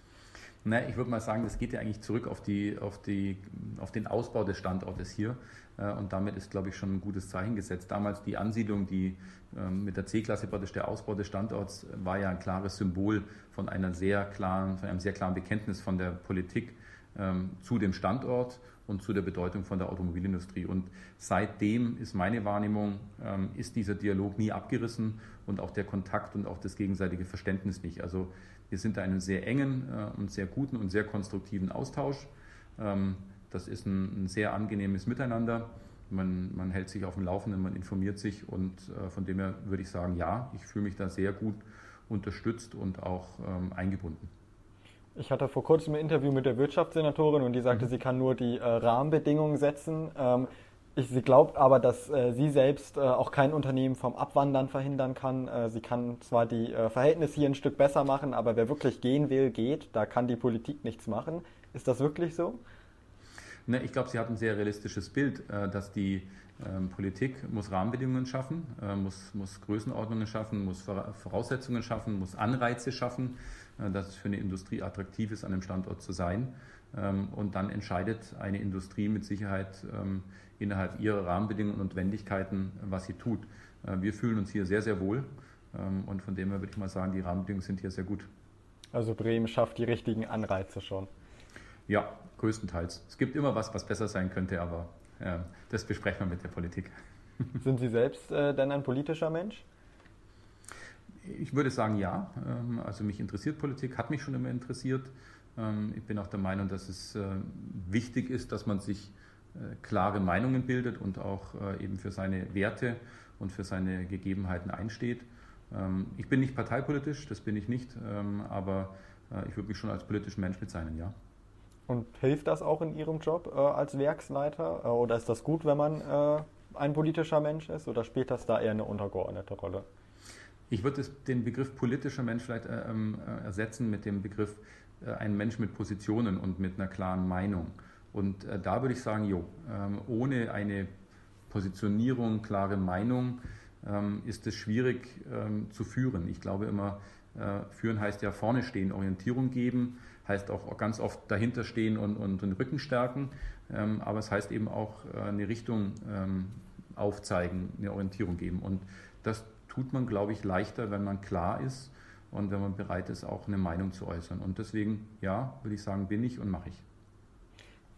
Na, ich würde mal sagen, das geht ja eigentlich zurück auf, die, auf, die, auf den Ausbau des Standortes hier. Äh, und damit ist, glaube ich, schon ein gutes Zeichen gesetzt. Damals die Ansiedlung, die ähm, mit der C-Klasse praktisch der Ausbau des Standorts, war ja ein klares Symbol von, einer sehr klaren, von einem sehr klaren Bekenntnis von der Politik ähm, zu dem Standort und zu der Bedeutung von der Automobilindustrie. Und seitdem ist meine Wahrnehmung, ähm, ist dieser Dialog nie abgerissen und auch der Kontakt und auch das gegenseitige Verständnis nicht. Also wir sind da in einem sehr engen äh, und sehr guten und sehr konstruktiven Austausch. Das ist ein, ein sehr angenehmes Miteinander. Man, man, hält sich auf dem Laufenden, man informiert sich und äh, von dem her würde ich sagen, ja, ich fühle mich da sehr gut unterstützt und auch ähm, eingebunden. Ich hatte vor kurzem ein Interview mit der Wirtschaftssenatorin und die sagte, mhm. sie kann nur die äh, Rahmenbedingungen setzen. Ähm, ich, sie glaubt aber, dass äh, sie selbst äh, auch kein Unternehmen vom Abwandern verhindern kann. Äh, sie kann zwar die äh, Verhältnisse hier ein Stück besser machen, aber wer wirklich gehen will, geht. Da kann die Politik nichts machen. Ist das wirklich so? Ne, ich glaube, sie hat ein sehr realistisches Bild, äh, dass die ähm, Politik muss Rahmenbedingungen schaffen, äh, muss, muss Größenordnungen schaffen, muss Voraussetzungen schaffen, muss Anreize schaffen äh, dass es für eine Industrie attraktiv ist, an einem Standort zu sein. Ähm, und dann entscheidet eine Industrie mit Sicherheit ähm, innerhalb ihrer Rahmenbedingungen und Notwendigkeiten, was sie tut. Äh, wir fühlen uns hier sehr, sehr wohl. Ähm, und von dem her würde ich mal sagen, die Rahmenbedingungen sind hier sehr gut. Also Bremen schafft die richtigen Anreize schon. Ja, größtenteils. Es gibt immer was, was besser sein könnte, aber äh, das besprechen wir mit der Politik. *laughs* Sind Sie selbst äh, denn ein politischer Mensch? Ich würde sagen ja. Ähm, also mich interessiert Politik, hat mich schon immer interessiert. Ähm, ich bin auch der Meinung, dass es äh, wichtig ist, dass man sich äh, klare Meinungen bildet und auch äh, eben für seine Werte und für seine Gegebenheiten einsteht. Ähm, ich bin nicht parteipolitisch, das bin ich nicht, aber ich würde mich schon als politischen Mensch bezeichnen, ja. Und hilft das auch in Ihrem Job als Werksleiter? Oder ist das gut, wenn man ein politischer Mensch ist? Oder spielt das da eher eine untergeordnete Rolle? Ich würde den Begriff politischer Mensch vielleicht äh, ähm, äh, ersetzen mit dem Begriff äh, ein Mensch mit Positionen und mit einer klaren Meinung. Und äh, da würde ich sagen, jo, ähm, ohne eine Positionierung, klare Meinung ähm, ist es schwierig ähm, zu führen. Ich glaube immer, äh, führen heißt ja vorne stehen, Orientierung geben, heißt auch ganz oft dahinter stehen und, und den Rücken stärken, ähm, aber es heißt eben auch äh, eine Richtung ähm, aufzeigen, eine Orientierung geben. Und das tut man, glaube ich, leichter, wenn man klar ist und wenn man bereit ist, auch eine Meinung zu äußern. Und deswegen, ja, würde ich sagen, bin ich und mache ich.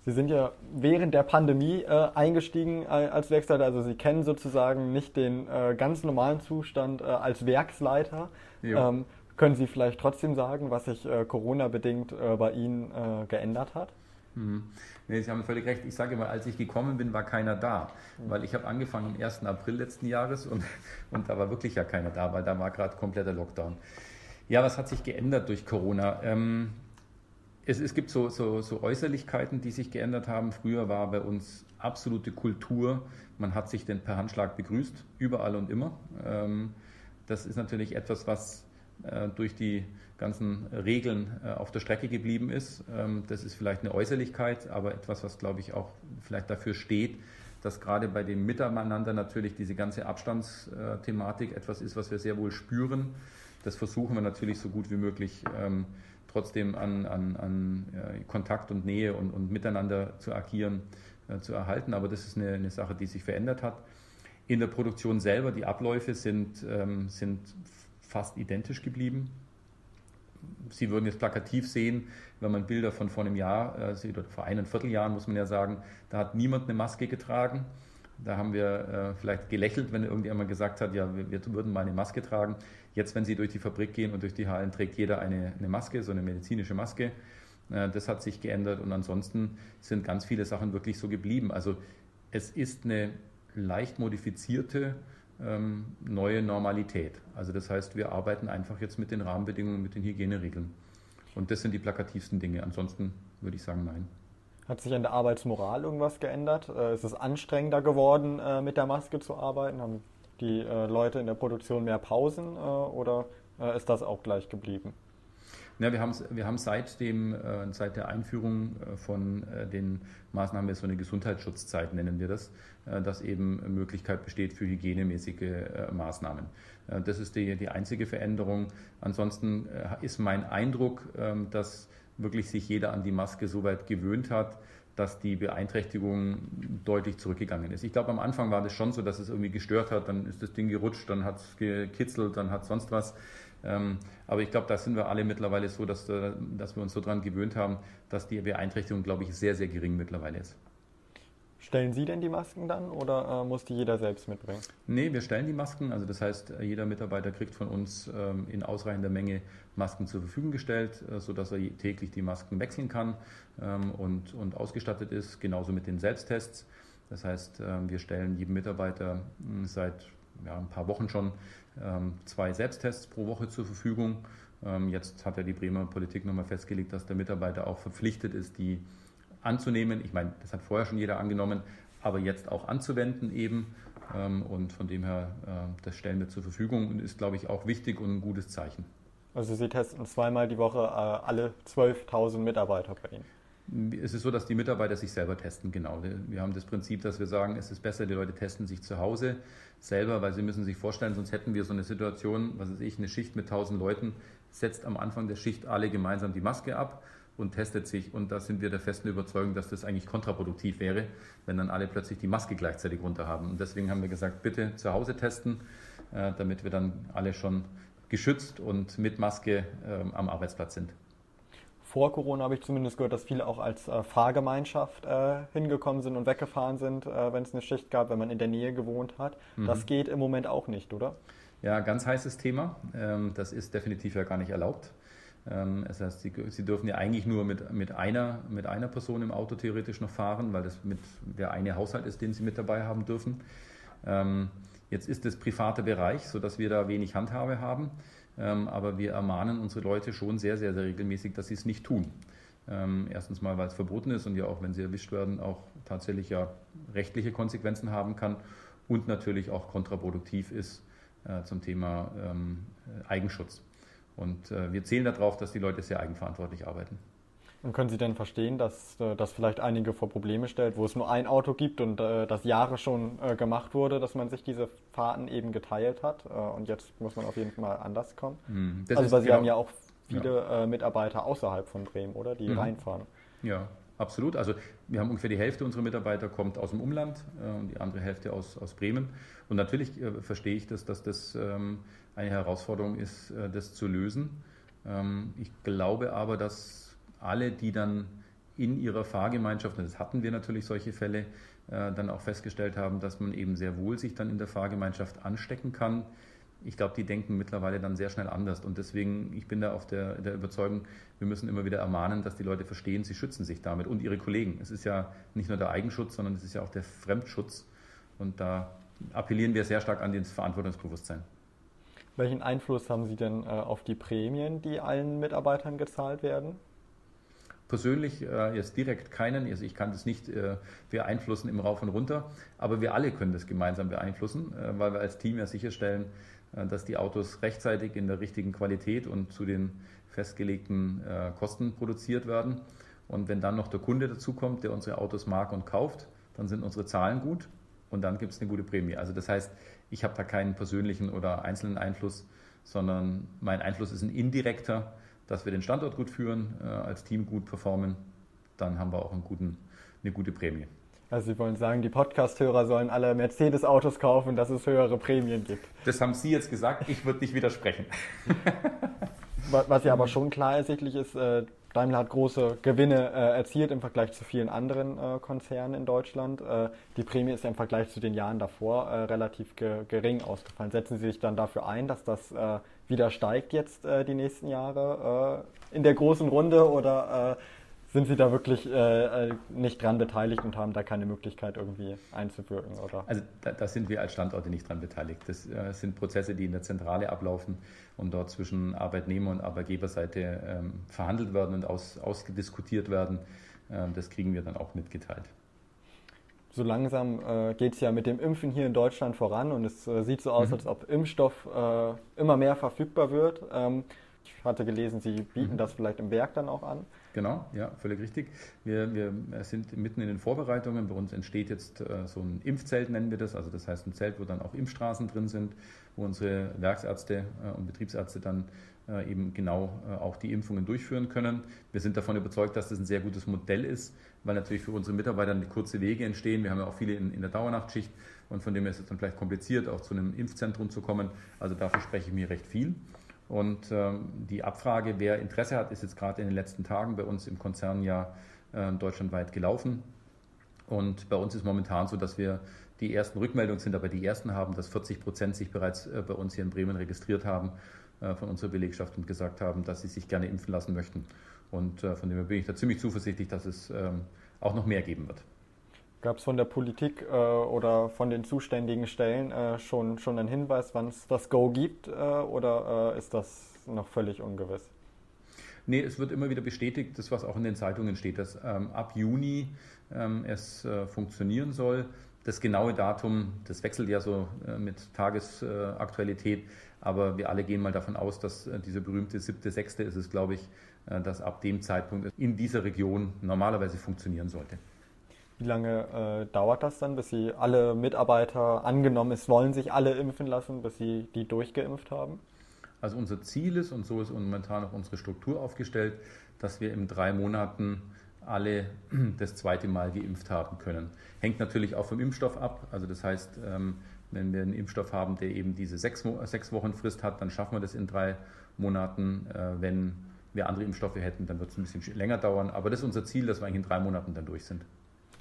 Sie sind ja während der Pandemie äh, eingestiegen äh, als Werksleiter, also Sie kennen sozusagen nicht den äh, ganz normalen Zustand äh, als Werksleiter. Ähm, können Sie vielleicht trotzdem sagen, was sich äh, Corona-bedingt äh, bei Ihnen geändert hat? Mhm. Nee, Sie haben völlig recht. Ich sage immer, als ich gekommen bin, war keiner da. Mhm. Weil ich habe angefangen am 1. April letzten Jahres und, *laughs* und da war wirklich ja keiner da, weil da war gerade kompletter Lockdown. Ja, was hat sich geändert durch Corona? Ähm, es, es, gibt so, so, so, Äußerlichkeiten, die sich geändert haben. Früher war bei uns absolute Kultur. Man hat sich denn per Handschlag begrüßt, überall und immer. Ähm, das ist natürlich etwas, was äh, durch die ganzen Regeln äh, auf der Strecke geblieben ist. Ähm, das ist vielleicht eine Äußerlichkeit, aber etwas, was, glaube ich, auch vielleicht dafür steht, dass gerade bei dem Miteinander natürlich diese ganze Abstandsthematik etwas ist, was wir sehr wohl spüren. Das versuchen wir natürlich so gut wie möglich ähm, trotzdem an, an, an Kontakt und Nähe und, und Miteinander zu agieren, äh, zu erhalten. Aber das ist eine, eine, Sache, die sich verändert hat. In der Produktion selber, die Abläufe sind, ähm, sind fast identisch geblieben. Sie würden jetzt plakativ sehen, wenn man Bilder von vor einem Jahr äh, sieht, oder vor einem Vierteljahr muss man ja sagen, da hat niemand eine Maske getragen. Da haben wir äh, vielleicht gelächelt, wenn irgendjemand gesagt hat, ja, wir, wir, würden mal eine Maske tragen. Jetzt, wenn Sie durch die Fabrik gehen und durch die Hallen, trägt jeder eine, eine Maske, so eine medizinische Maske. Äh, das hat sich geändert und ansonsten sind ganz viele Sachen wirklich so geblieben. Also es ist eine leicht modifizierte ähm, neue Normalität. Also das heißt, wir arbeiten einfach jetzt mit den Rahmenbedingungen, mit den Hygieneregeln. Und das sind die plakativsten Dinge. Ansonsten würde ich sagen, nein. Hat sich an der Arbeitsmoral irgendwas geändert? Äh, ist es anstrengender geworden, äh, mit der Maske zu arbeiten? Haben die äh, Leute in der Produktion mehr Pausen oder ist das auch gleich geblieben? Ja, wir haben, wir haben seit, dem, äh, seit der Einführung äh, von äh, den Maßnahmen, so eine Gesundheitsschutzzeit nennen wir das, dass eben Möglichkeit besteht für hygienemäßige Maßnahmen. Das ist die, die einzige Veränderung. Ansonsten ist mein Eindruck, ähm, dass wirklich sich jeder an die Maske so weit gewöhnt hat, dass die Beeinträchtigung deutlich zurückgegangen ist. Ich glaube, am Anfang war das schon so, dass es irgendwie gestört hat, dann ist das Ding gerutscht, dann hat es gekitzelt, dann hat sonst was. Ähm, aber ich glaube, da sind wir alle mittlerweile so, dass, äh, dass wir uns so daran gewöhnt haben, dass die Beeinträchtigung, glaube ich, sehr, sehr gering mittlerweile ist. Stellen Sie denn die Masken dann oder äh, muss die jeder selbst mitbringen? Nee, wir stellen die Masken. Also das heißt, äh, jeder Mitarbeiter kriegt von uns ähm, in ausreichender Menge Masken zur Verfügung gestellt, äh, sodass er täglich die Masken wechseln kann ähm, und, und ausgestattet ist. Genauso mit den Selbsttests. Das heißt, ähm, wir stellen jedem Mitarbeiter mh, seit ja, ein paar Wochen schon zwei Selbsttests pro Woche zur Verfügung. Ähm, jetzt hat ja die Bremer Politik nochmal festgelegt, dass der Mitarbeiter auch verpflichtet ist, die anzunehmen. Ich meine, das hat vorher schon jeder angenommen, aber jetzt auch anzuwenden eben. Ähm, und von dem her, das stellen wir zur Verfügung und ist, glaube ich, auch wichtig und ein gutes Zeichen. Also Sie testen zweimal die Woche äh, alle 12.000 Mitarbeiter bei Ihnen? Es ist so, dass die Mitarbeiter sich selber testen, genau. Wir haben das Prinzip, dass wir sagen, es ist besser, die Leute testen sich zu Hause selber, weil sie müssen sich vorstellen, sonst hätten wir so eine Situation, was weiß ich, eine Schicht mit 1000 Leuten, setzt am Anfang der Schicht alle gemeinsam die Maske ab und testet sich. Und da sind wir der festen Überzeugung, dass das eigentlich kontraproduktiv wäre, wenn dann alle plötzlich die Maske gleichzeitig runter haben. Und deswegen haben wir gesagt, bitte zu Hause testen, äh, damit wir dann alle schon geschützt und mit Maske ähm, am Arbeitsplatz sind. Vor Corona habe ich zumindest gehört, dass viele auch als äh, Fahrgemeinschaft äh, hingekommen sind und weggefahren sind, wenn es eine Schicht gab, wenn man in der Nähe gewohnt hat. Mhm. Das geht im Moment auch nicht, oder? Ja, ganz heißes Thema. Ähm, das ist definitiv ja gar nicht erlaubt. Ähm, das heißt, sie, sie, dürfen ja eigentlich nur mit, mit, einer, mit einer Person im Auto theoretisch noch fahren, weil das mit der eine Haushalt ist, den sie mit dabei haben dürfen. Ähm, jetzt ist es privater Bereich, sodass wir da wenig Handhabe haben, aber wir ermahnen unsere Leute schon sehr, sehr, sehr regelmäßig, dass sie es nicht tun. Erstens mal, weil es verboten ist und ja auch, wenn sie erwischt werden, auch tatsächlich ja rechtliche Konsequenzen haben kann und natürlich auch kontraproduktiv ist äh, zum Thema Eigenschutz. Und äh, wir zählen darauf, dass die Leute sehr eigenverantwortlich arbeiten. Und können Sie denn verstehen, dass äh, das vielleicht einige vor Probleme stellt, wo es nur ein Auto gibt und äh, das Jahre schon äh, gemacht wurde, dass man sich diese Fahrten eben geteilt hat äh, und jetzt muss man auf jeden Fall anders kommen? Mhm, also weil Sie genau, haben ja auch viele ja. Mitarbeiter außerhalb von Bremen, oder? Die mhm. reinfahren. Ja, absolut. Also wir haben ungefähr die Hälfte unserer Mitarbeiter kommt aus dem Umland und die andere Hälfte aus, aus Bremen. Und natürlich verstehe ich das, dass das ähm, eine Herausforderung ist, das zu lösen. Ähm, ich glaube aber, dass alle, die dann in ihrer Fahrgemeinschaft, und das hatten wir natürlich solche Fälle, äh, dann auch festgestellt haben, dass man eben sehr wohl sich dann in der Fahrgemeinschaft anstecken kann. Ich glaube, die denken mittlerweile dann sehr schnell anders. Und deswegen, ich bin da auf der, der Überzeugung, wir müssen immer wieder ermahnen, dass die Leute verstehen, sie schützen sich damit und ihre Kollegen. Es ist ja nicht nur der Eigenschutz, sondern es ist ja auch der Fremdschutz. Und da appellieren wir sehr stark an das Verantwortungsbewusstsein. Welchen Einfluss haben Sie denn äh, auf die Prämien, die allen Mitarbeitern gezahlt werden? Persönlich äh, jetzt direkt keinen. Also ich kann das nicht äh, beeinflussen im Rauf und runter, aber wir alle können das gemeinsam beeinflussen, äh, weil wir als Team ja sicherstellen, äh, dass die Autos rechtzeitig in der richtigen Qualität und zu den festgelegten äh, Kosten produziert werden. Und wenn dann noch der Kunde dazukommt, der unsere Autos mag und kauft, dann sind unsere Zahlen gut und dann gibt es eine gute Prämie. Also das heißt, ich habe da keinen persönlichen oder einzelnen Einfluss, sondern mein Einfluss ist ein indirekter, dass wir den Standort gut führen, äh, als Team gut performen, dann haben wir auch guten, eine gute Prämie. Also Sie wollen sagen, die Podcast-Hörer sollen alle Mercedes-Autos kaufen, dass es höhere Prämien gibt. Das haben Sie jetzt gesagt, ich würde nicht widersprechen. *laughs* Was ja aber schon klar ersichtlich ist, äh, Daimler hat große Gewinne äh, erzielt im Vergleich zu vielen anderen Konzernen in Deutschland. Die Prämie ist ja im Vergleich zu den Jahren davor relativ ge gering ausgefallen. Setzen Sie sich dann dafür ein, dass das wieder steigt jetzt äh, die nächsten Jahre in der großen Runde oder sind Sie da wirklich äh, äh, nicht dran beteiligt und haben da keine Möglichkeit irgendwie einzuwirken? Oder? Also da, da sind wir als Standorte nicht dran beteiligt. Das äh, sind Prozesse, die in der Zentrale ablaufen und dort zwischen Arbeitnehmer- und Arbeitgeberseite ähm, verhandelt werden und aus, ausdiskutiert werden. Ähm, das kriegen wir dann auch mitgeteilt. So langsam äh, geht es ja mit dem Impfen hier in Deutschland voran und es äh, sieht so aus, mhm. als ob Impfstoff äh, immer mehr verfügbar wird. Ähm, Ich hatte gelesen, Sie bieten mhm. das vielleicht im Werk dann auch an. Genau, ja, völlig richtig. Wir, wir sind mitten in den Vorbereitungen. Bei uns entsteht jetzt äh, so ein Impfzelt, nennen wir das. Also das heißt ein Zelt, wo dann auch Impfstraßen drin sind, wo unsere Werksärzte äh, und Betriebsärzte dann eben genau äh, auch die Impfungen durchführen können. Wir sind davon überzeugt, dass das ein sehr gutes Modell ist, weil natürlich für unsere Mitarbeiter kurze Wege entstehen. Wir haben ja auch viele in, in der Dauernachtschicht und von dem her ist es dann vielleicht kompliziert, auch zu einem Impfzentrum zu kommen. Also dafür spreche ich mir recht viel. Und ähm, die Abfrage, wer Interesse hat, ist jetzt gerade in den letzten Tagen bei uns im Konzern ja äh, deutschlandweit gelaufen. Und bei uns ist momentan so, dass wir die ersten Rückmeldungen sind aber die ersten haben, dass 40 Prozent sich bereits äh, bei uns hier in Bremen registriert haben äh, von unserer Belegschaft und gesagt haben, dass sie sich gerne impfen lassen möchten. Und äh, von dem her bin ich da ziemlich zuversichtlich, dass es ähm, auch noch mehr geben wird. Gab es von der Politik äh, oder von den zuständigen Stellen äh, schon, schon einen Hinweis, wann es das Go gibt äh, oder ist das noch völlig ungewiss? Nee, es wird immer wieder bestätigt, das was auch in den Zeitungen steht, dass ähm, ab Juni ähm, es funktionieren soll. Das genaue Datum, das wechselt ja so äh, mit Tagesaktualität, aber wir alle gehen mal davon aus, dass dieser berühmte siebte, sechste ist es, glaube ich, dass ab dem Zeitpunkt in dieser Region normalerweise funktionieren sollte. Wie lange äh, dauert das dann, bis Sie alle Mitarbeiter angenommen es wollen sich alle impfen lassen, bis Sie die durchgeimpft haben? Also unser Ziel ist, und so ist momentan auch unsere Struktur aufgestellt, dass wir in drei Monaten alle *clears throat* das zweite Mal geimpft haben können. Hängt natürlich auch vom Impfstoff ab. Also das heißt, ähm, wenn wir einen Impfstoff haben, der eben diese sechs, sechs Wochen Frist hat, dann schaffen wir das in drei Monaten. Äh, wenn wir andere Impfstoffe hätten, dann wird es ein bisschen länger dauern. Aber das ist unser Ziel, dass wir eigentlich in drei Monaten dann durch sind.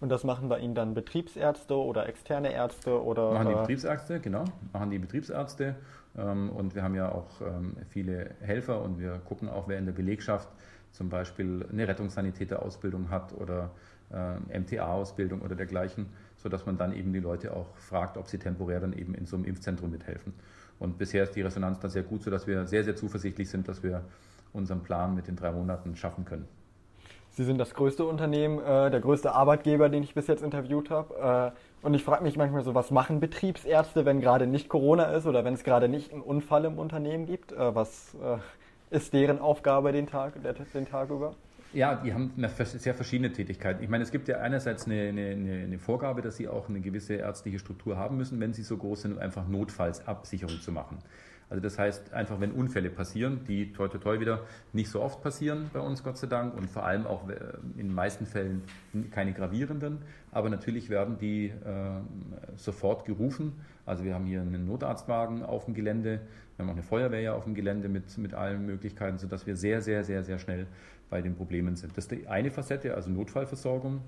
Und das machen bei Ihnen dann Betriebsärzte oder externe Ärzte oder? Machen die Betriebsärzte, genau. Machen die Betriebsärzte. Ähm, und wir haben ja auch ähm, viele Helfer und wir gucken auch, wer in der Belegschaft zum Beispiel eine Rettungssanitäterausbildung hat oder äh, MTA-Ausbildung oder dergleichen, sodass man dann eben die Leute auch fragt, ob sie temporär dann eben in so einem Impfzentrum mithelfen. Und bisher ist die Resonanz da sehr gut, sodass wir sehr, sehr zuversichtlich sind, dass wir unseren Plan mit den drei Monaten schaffen können. Sie sind das größte Unternehmen, äh, der größte Arbeitgeber, den ich bis jetzt interviewt habe. Äh, und ich frage mich manchmal so, was machen Betriebsärzte, wenn gerade nicht Corona ist oder wenn es gerade nicht einen Unfall im Unternehmen gibt? Äh, was äh, ist deren Aufgabe den Tag, den Tag über? Ja, die haben sehr verschiedene Tätigkeiten. Ich meine, es gibt ja einerseits eine, eine, eine, Vorgabe, dass sie auch eine gewisse ärztliche Struktur haben müssen, wenn sie so groß sind, um einfach Notfallsabsicherung zu machen. Also das heißt, einfach wenn Unfälle passieren, die toi toi toi wieder nicht so oft passieren bei uns, Gott sei Dank, und vor allem auch äh, in den meisten Fällen keine gravierenden, aber natürlich werden die äh, sofort gerufen. Also wir haben hier einen Notarztwagen auf dem Gelände, wir haben auch eine Feuerwehr ja auf dem Gelände mit, mit allen Möglichkeiten, sodass wir sehr, sehr, sehr, sehr schnell bei den Problemen sind. Das ist die eine Facette, also Notfallversorgung.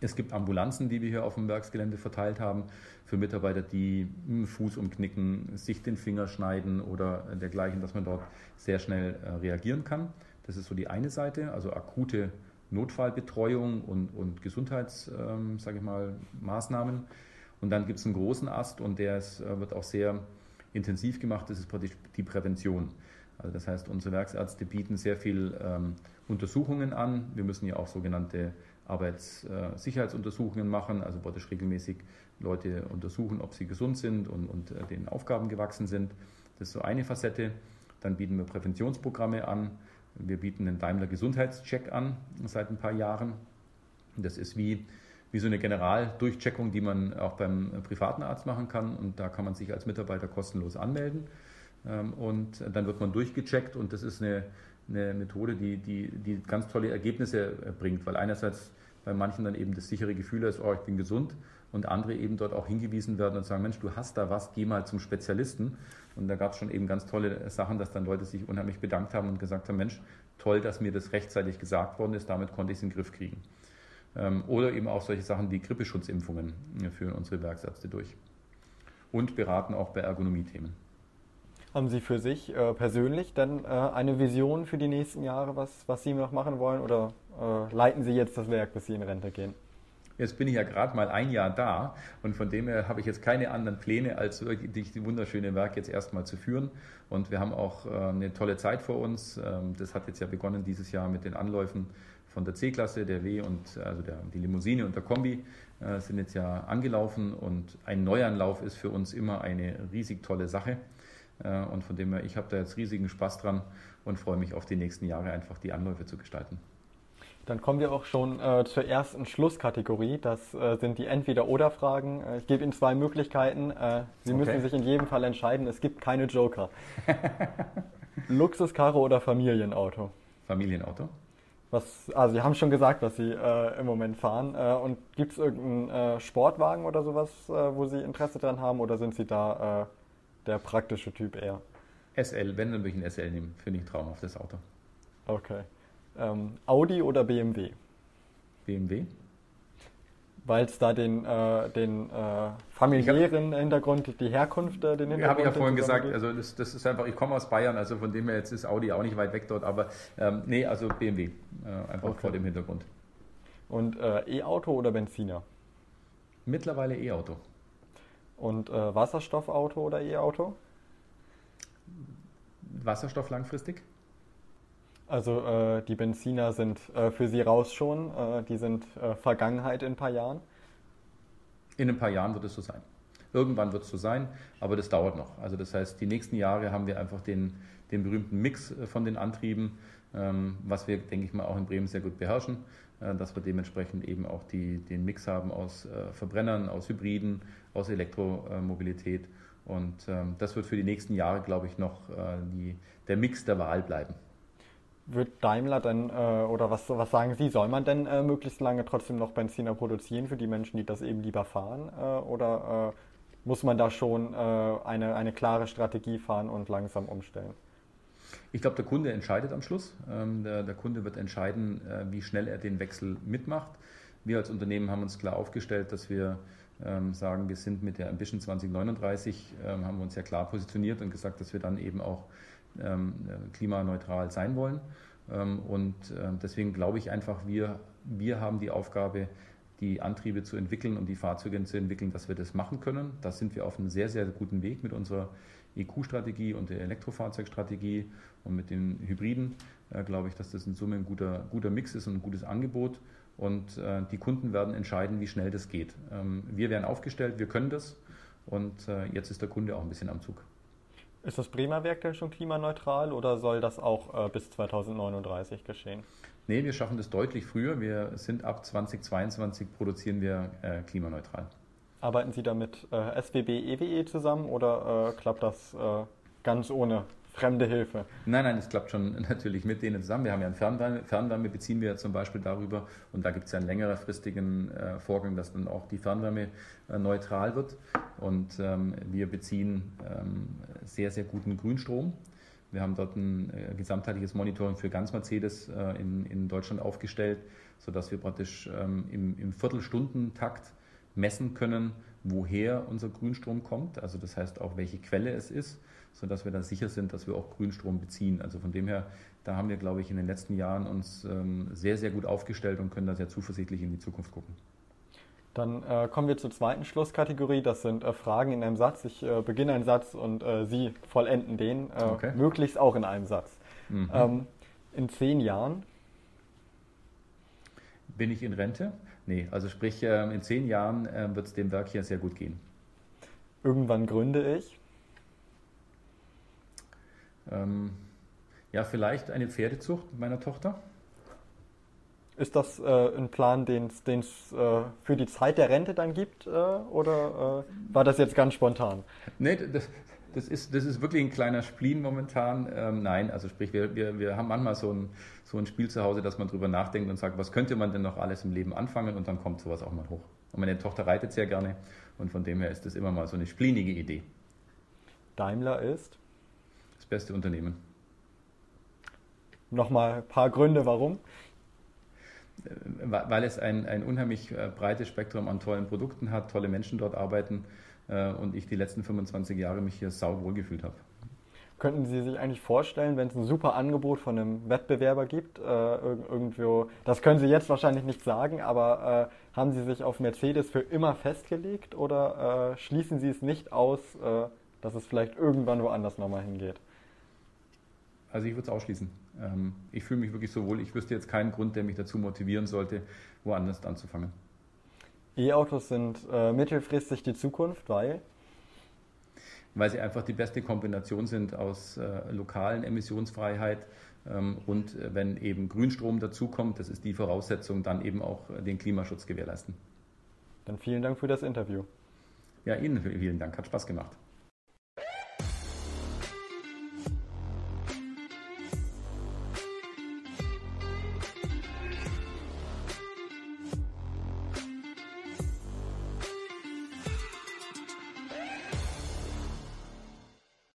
Es gibt Ambulanzen, die wir hier auf dem Werksgelände verteilt haben, für Mitarbeiter, die Fuß umknicken, sich den Finger schneiden oder dergleichen, dass man dort sehr schnell äh, reagieren kann. Das ist so die eine Seite, also akute Notfallbetreuung und, und Gesundheits, ähm, sage ich mal, Maßnahmen. Und dann gibt es einen großen Ast und der ist, äh, wird auch sehr intensiv gemacht, das ist praktisch die Prävention. Also das heißt, unsere Werksärzte bieten sehr viel ähm, Untersuchungen an. Wir müssen ja auch sogenannte Arbeitssicherheitsuntersuchungen machen, also praktisch regelmäßig Leute untersuchen, ob sie gesund sind und, und äh, den Aufgaben gewachsen sind. Das ist so eine Facette. Dann bieten wir Präventionsprogramme an. Wir bieten einen Daimler Gesundheitscheck an seit ein paar Jahren. Das ist wie, wie so eine Generaldurchcheckung, die man auch beim privaten Arzt machen kann. Und da kann man sich als Mitarbeiter kostenlos anmelden. Ähm, und dann wird man durchgecheckt und das ist eine, eine Methode, die, die, die ganz tolle Ergebnisse bringt, weil einerseits bei manchen dann eben das sichere Gefühl ist, oh, ich bin gesund und andere eben dort auch hingewiesen werden und sagen, Mensch, du hast da was, geh mal zum Spezialisten. Und da gab es schon eben ganz tolle Sachen, dass dann Leute sich unheimlich bedankt haben und gesagt haben, Mensch, toll, dass mir das rechtzeitig gesagt worden ist, damit konnte ich es in den Griff kriegen. Ähm, oder eben auch solche Sachen wie Grippeschutzimpfungen führen unsere Werksärzte durch. Und beraten auch bei Ergonomie-Themen. Haben Sie für sich äh, persönlich dann äh, eine Vision für die nächsten Jahre, was, was Sie noch machen wollen? Oder äh, leiten Sie jetzt das Werk, bis Sie in Rente gehen? Jetzt bin ich ja gerade mal ein Jahr da und von dem her habe ich jetzt keine anderen Pläne, als wirklich die wunderschöne Werk jetzt erstmal zu führen. Und wir haben auch äh, eine tolle Zeit vor uns. Ähm, das hat jetzt ja begonnen dieses Jahr mit den Anläufen von der C-Klasse, der W und also der, die Limousine und der Kombi äh, sind jetzt ja angelaufen und ein Neuanlauf ist für uns immer eine riesig tolle Sache und von dem her, ich habe da jetzt riesigen Spaß dran und freue mich auf die nächsten Jahre einfach die Anläufe zu gestalten. Dann kommen wir auch schon äh, zur ersten Schlusskategorie. Das äh, sind die Entweder-Oder-Fragen. Äh, ich gebe Ihnen zwei Möglichkeiten. Äh, Sie okay. müssen sich in jedem Fall entscheiden. Es gibt keine Joker. *laughs* Luxuskarre oder Familienauto? Familienauto. Was, also Sie haben schon gesagt, was Sie äh, im Moment fahren. Äh, und gibt es irgendeinen Sportwagen oder sowas, wo Sie Interesse dran haben? Oder sind Sie da der praktische Typ eher? SL, wenn, dann würde ich ein SL nehmen. Finde ich ein traumhaftes Auto. Okay. Ähm, Audi oder BMW? BMW. Weil es da den, äh, den äh, familiären hab, Hintergrund, die Herkunft, äh, den Hintergrund. Habe ich ja vorhin gesagt, also das, das, ist einfach, ich komme aus Bayern, also von dem her jetzt ist Audi auch nicht weit weg dort, aber ähm, nee, also BMW, äh, einfach okay. vor dem Hintergrund. Und äh, E-Auto oder Benziner? Mittlerweile E-Auto. Und äh, Wasserstoffauto oder E-Auto? Wasserstoff langfristig. Also äh, die Benziner sind äh, für Sie raus schon, äh, die sind äh, Vergangenheit in ein paar Jahren? In ein paar Jahren wird es so sein. Irgendwann wird es so sein, aber das dauert noch. Also das heißt, die nächsten Jahre haben wir einfach den, den berühmten Mix äh, von den Antrieben, was wir, denke ich mal, auch in Bremen sehr gut beherrschen, äh, dass wir dementsprechend eben auch die, den Mix haben aus Verbrennern, aus Hybriden, aus Elektromobilität. Und ähm, das wird für die nächsten Jahre, glaube ich, noch die, der Mix der Wahl bleiben wird Daimler denn, äh, oder was, was sagen Sie, soll man denn äh, möglichst lange trotzdem noch Benziner produzieren für die Menschen, die das eben lieber fahren? Äh, oder äh, muss man da schon äh, eine, eine klare Strategie fahren und langsam umstellen? Ich glaube, der Kunde entscheidet am Schluss. Ähm, der, der, Kunde wird entscheiden, äh, wie schnell er den Wechsel mitmacht. Wir als Unternehmen haben uns klar aufgestellt, dass wir ähm, sagen, wir sind mit der Ambition 2039, ähm, haben wir uns ja klar positioniert und gesagt, dass wir dann eben auch ähm, klimaneutral sein wollen. Und deswegen glaube ich einfach, wir, wir haben die Aufgabe, die Antriebe zu entwickeln und die Fahrzeuge zu entwickeln, dass wir das machen können. Da sind wir auf einem sehr, sehr guten Weg mit unserer EQ-Strategie und der Elektrofahrzeugstrategie und mit den Hybriden. Äh, glaube ich, dass das in Summe ein guter, guter Mix ist und ein gutes Angebot. Und äh, die Kunden werden entscheiden, wie schnell das geht. Ähm, wir werden aufgestellt, wir können das. Und äh, jetzt ist der Kunde auch ein bisschen am Zug. Ist das Bremer Werk denn schon klimaneutral oder soll das auch äh, bis 2039 geschehen? Nee, wir schaffen das deutlich früher. Wir sind ab 2022 produzieren wir äh, klimaneutral. Arbeiten Sie da mit äh, SWB EWE zusammen oder äh, klappt das äh, ganz ohne fremde Hilfe. Nein, nein, es klappt schon *laughs* natürlich mit denen zusammen. Wir haben ja einen Fernwärme, Fernwärme beziehen wir zum Beispiel darüber und da gibt es ja einen längerfristigen äh, Vorgang, dass dann auch die Fernwärme äh, neutral wird und ähm, wir beziehen ähm, sehr, sehr guten Grünstrom. Wir haben dort ein äh, gesamtheitliches Monitoring für ganz Mercedes äh, in, in Deutschland aufgestellt, sodass wir praktisch ähm, im, im Viertelstundentakt messen können, woher unser Grünstrom kommt, also das heißt auch, welche Quelle es ist sodass wir da sicher sind, dass wir auch Grünstrom beziehen. Also von dem her, da haben wir, glaube ich, in den letzten Jahren uns ähm, sehr, sehr gut aufgestellt und können da sehr zuversichtlich in die Zukunft gucken. Dann äh, kommen wir zur zweiten Schlusskategorie. Das sind äh, Fragen in einem Satz. Ich äh, beginne einen Satz und äh, Sie vollenden den, äh, okay. möglichst auch in einem Satz. Mhm. Ähm, in zehn Jahren? Bin ich in Rente? Nee, also sprich, ähm, in zehn Jahren äh, wird es dem Werk hier sehr gut gehen. Irgendwann gründe ich? Ähm, ja, vielleicht eine Pferdezucht mit meiner Tochter. Ist das äh, ein Plan, den es äh, für die Zeit der Rente dann gibt? Äh, oder äh, war das jetzt ganz spontan? Nee, das, das, ist, das ist wirklich ein kleiner Spleen momentan. Ähm, nein, also sprich, wir, wir, wir haben manchmal so ein, so ein Spiel zu Hause, dass man drüber nachdenkt und sagt, was könnte man denn noch alles im Leben anfangen und dann kommt sowas auch mal hoch. Und meine Tochter reitet sehr gerne und von dem her ist das immer mal so eine spleenige Idee. Daimler ist? beste Unternehmen. Nochmal ein paar Gründe, warum? Äh, weil es ein, ein unheimlich äh, breites Spektrum an tollen Produkten hat, tolle Menschen dort arbeiten äh, und ich die letzten 25 Jahre mich hier sau wohl gefühlt habe. Könnten Sie sich eigentlich vorstellen, wenn es ein super Angebot von einem Wettbewerber gibt, äh, irgendwo, das können Sie jetzt wahrscheinlich nicht sagen, aber äh, haben Sie sich auf Mercedes für immer festgelegt oder äh, schließen Sie es nicht aus, dass es vielleicht irgendwann woanders nochmal hingeht? Also ich würde es ausschließen. Ähm, ich fühle mich wirklich so wohl. Ich wüsste jetzt keinen Grund, der mich dazu motivieren sollte, woanders anzufangen. E-Autos sind äh, mittelfristig die Zukunft, weil? Weil sie einfach die beste Kombination sind aus äh, lokalen Emissionsfreiheit ähm, und äh, wenn eben Grünstrom dazukommt, das ist die Voraussetzung, dann eben auch äh, den Klimaschutz gewährleisten. Dann vielen Dank für das Interview. Ja, Ihnen vielen Dank, hat Spaß gemacht.